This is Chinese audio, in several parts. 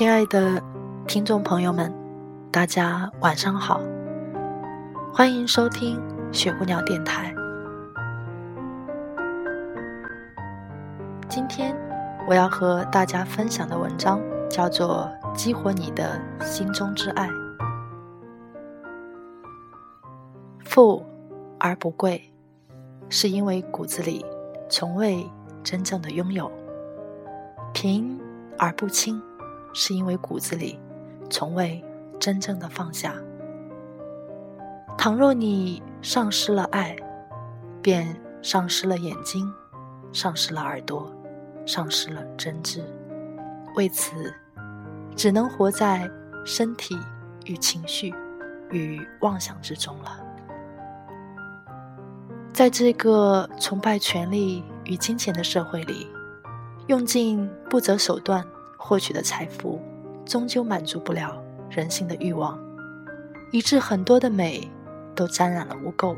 亲爱的听众朋友们，大家晚上好，欢迎收听雪姑娘电台。今天我要和大家分享的文章叫做《激活你的心中之爱》。富而不贵，是因为骨子里从未真正的拥有；贫而不轻。是因为骨子里从未真正的放下。倘若你丧失了爱，便丧失了眼睛，丧失了耳朵，丧失了真挚。为此，只能活在身体与情绪与妄想之中了。在这个崇拜权力与金钱的社会里，用尽不择手段。获取的财富，终究满足不了人性的欲望，以致很多的美都沾染了污垢。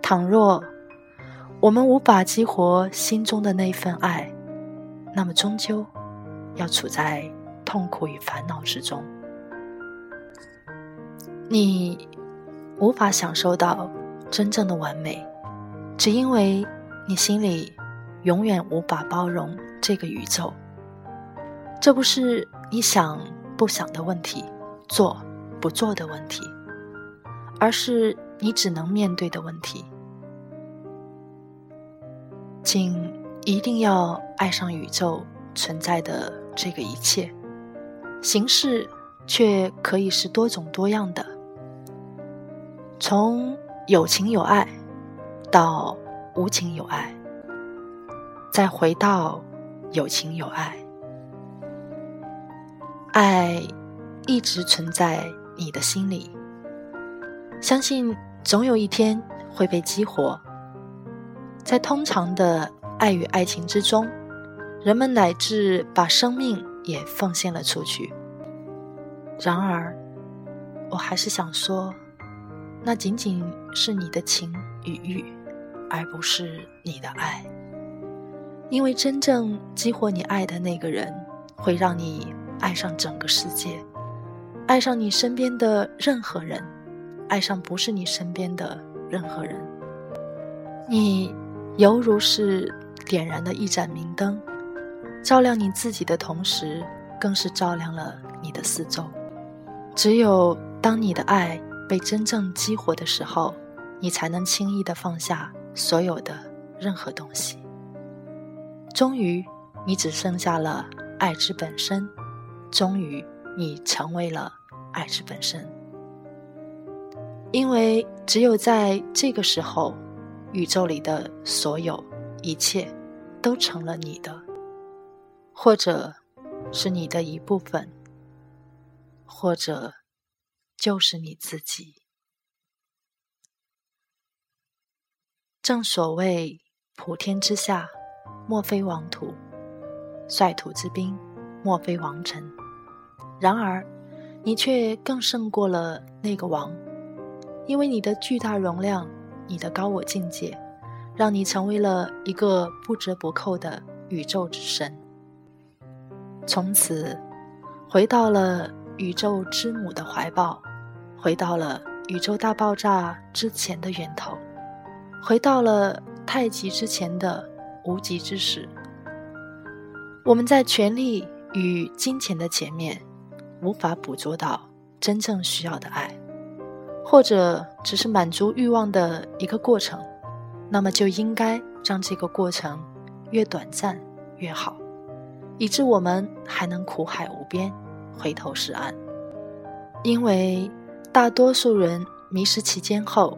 倘若我们无法激活心中的那份爱，那么终究要处在痛苦与烦恼之中。你无法享受到真正的完美，只因为你心里永远无法包容这个宇宙。这不是你想不想的问题，做不做的问题，而是你只能面对的问题。请一定要爱上宇宙存在的这个一切，形式却可以是多种多样的，从有情有爱到无情有爱，再回到有情有爱。爱一直存在你的心里，相信总有一天会被激活。在通常的爱与爱情之中，人们乃至把生命也奉献了出去。然而，我还是想说，那仅仅是你的情与欲，而不是你的爱。因为真正激活你爱的那个人，会让你。爱上整个世界，爱上你身边的任何人，爱上不是你身边的任何人。你犹如是点燃的一盏明灯，照亮你自己的同时，更是照亮了你的四周。只有当你的爱被真正激活的时候，你才能轻易的放下所有的任何东西。终于，你只剩下了爱之本身。终于，你成为了爱之本身。因为只有在这个时候，宇宙里的所有一切都成了你的，或者是你的一部分，或者就是你自己。正所谓“普天之下，莫非王土；率土之滨，莫非王臣。”然而，你却更胜过了那个王，因为你的巨大容量，你的高我境界，让你成为了一个不折不扣的宇宙之神。从此，回到了宇宙之母的怀抱，回到了宇宙大爆炸之前的源头，回到了太极之前的无极之始。我们在权力与金钱的前面。无法捕捉到真正需要的爱，或者只是满足欲望的一个过程，那么就应该让这个过程越短暂越好，以致我们还能苦海无边，回头是岸。因为大多数人迷失其间后，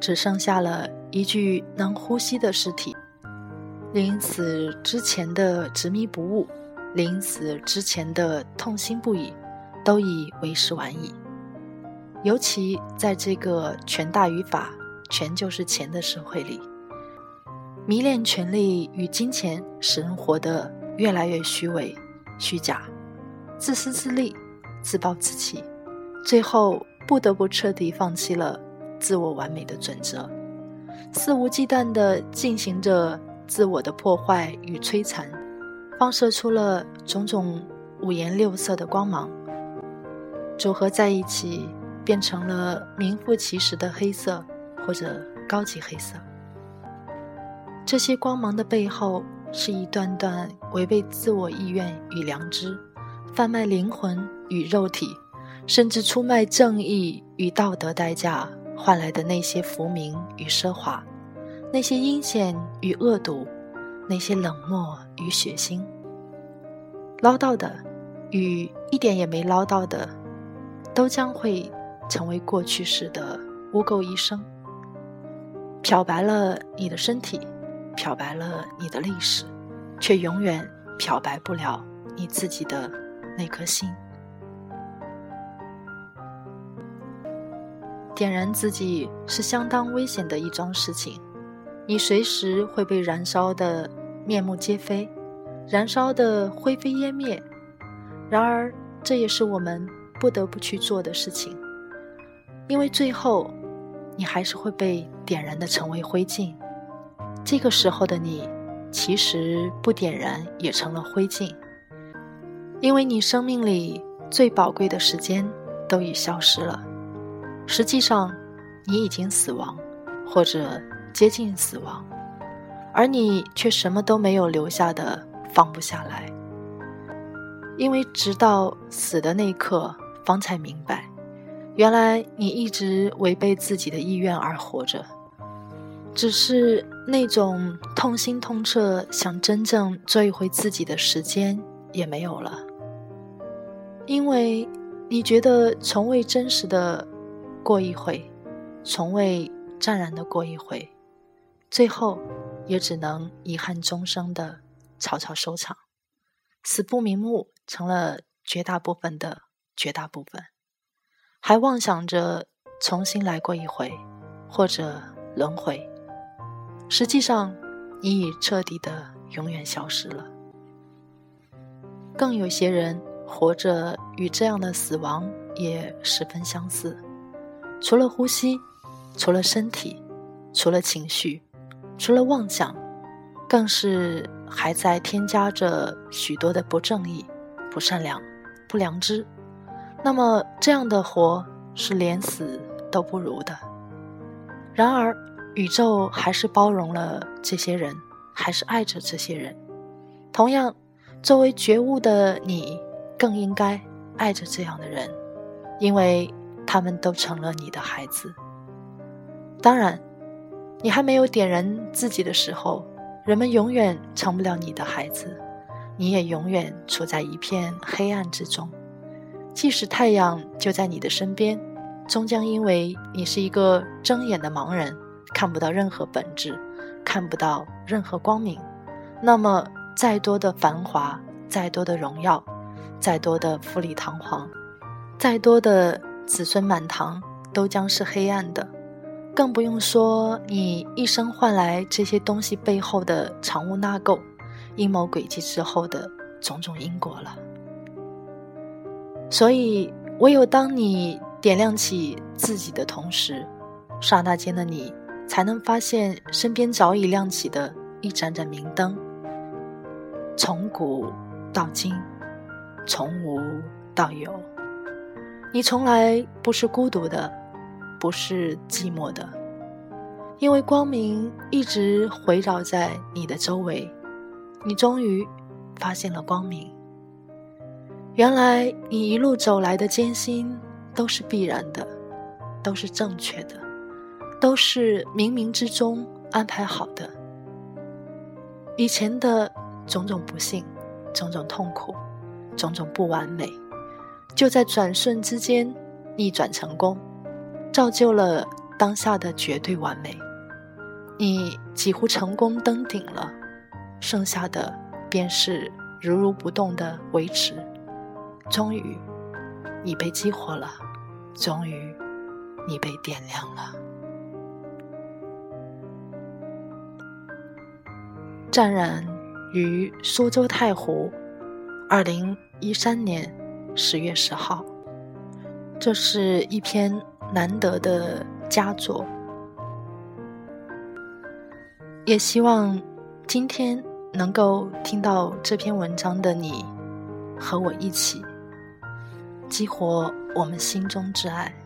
只剩下了一具能呼吸的尸体。临死之前的执迷不悟，临死之前的痛心不已，都已为时晚矣。尤其在这个权大于法、权就是钱的社会里，迷恋权力与金钱，使人活得越来越虚伪、虚假、自私自利、自暴自弃，最后不得不彻底放弃了。自我完美的准则，肆无忌惮地进行着自我的破坏与摧残，放射出了种种五颜六色的光芒，组合在一起，变成了名副其实的黑色或者高级黑色。这些光芒的背后，是一段段违背自我意愿与良知，贩卖灵魂与肉体，甚至出卖正义与道德代价。换来的那些浮名与奢华，那些阴险与恶毒，那些冷漠与血腥，捞到的与一点也没捞到的，都将会成为过去式的污垢一生。漂白了你的身体，漂白了你的历史，却永远漂白不了你自己的那颗心。点燃自己是相当危险的一桩事情，你随时会被燃烧的面目皆非，燃烧的灰飞烟灭。然而，这也是我们不得不去做的事情，因为最后，你还是会被点燃的成为灰烬。这个时候的你，其实不点燃也成了灰烬，因为你生命里最宝贵的时间都已消失了。实际上，你已经死亡，或者接近死亡，而你却什么都没有留下的放不下来。因为直到死的那一刻，方才明白，原来你一直违背自己的意愿而活着，只是那种痛心痛彻想真正做一回自己的时间也没有了，因为你觉得从未真实的。过一回，从未湛然的过一回，最后也只能遗憾终生的草草收场，死不瞑目成了绝大部分的绝大部分，还妄想着重新来过一回，或者轮回，实际上你已彻底的永远消失了。更有些人活着与这样的死亡也十分相似。除了呼吸，除了身体，除了情绪，除了妄想，更是还在添加着许多的不正义、不善良、不良知。那么，这样的活是连死都不如的。然而，宇宙还是包容了这些人，还是爱着这些人。同样，作为觉悟的你，更应该爱着这样的人，因为。他们都成了你的孩子。当然，你还没有点燃自己的时候，人们永远成不了你的孩子，你也永远处在一片黑暗之中。即使太阳就在你的身边，终将因为你是一个睁眼的盲人，看不到任何本质，看不到任何光明。那么，再多的繁华，再多的荣耀，再多的富丽堂皇，再多的……子孙满堂都将是黑暗的，更不用说你一生换来这些东西背后的藏污纳垢、阴谋诡计之后的种种因果了。所以，唯有当你点亮起自己的同时，刹那间的你才能发现身边早已亮起的一盏盏明灯。从古到今，从无到有。你从来不是孤独的，不是寂寞的，因为光明一直围绕在你的周围。你终于发现了光明。原来你一路走来的艰辛都是必然的，都是正确的，都是冥冥之中安排好的。以前的种种不幸，种种痛苦，种种不完美。就在转瞬之间，逆转成功，造就了当下的绝对完美，你几乎成功登顶了，剩下的便是如如不动的维持。终于，你被激活了，终于，你被点亮了。湛然于苏州太湖，二零一三年十月十号。这是一篇难得的佳作，也希望今天能够听到这篇文章的你，和我一起激活我们心中之爱。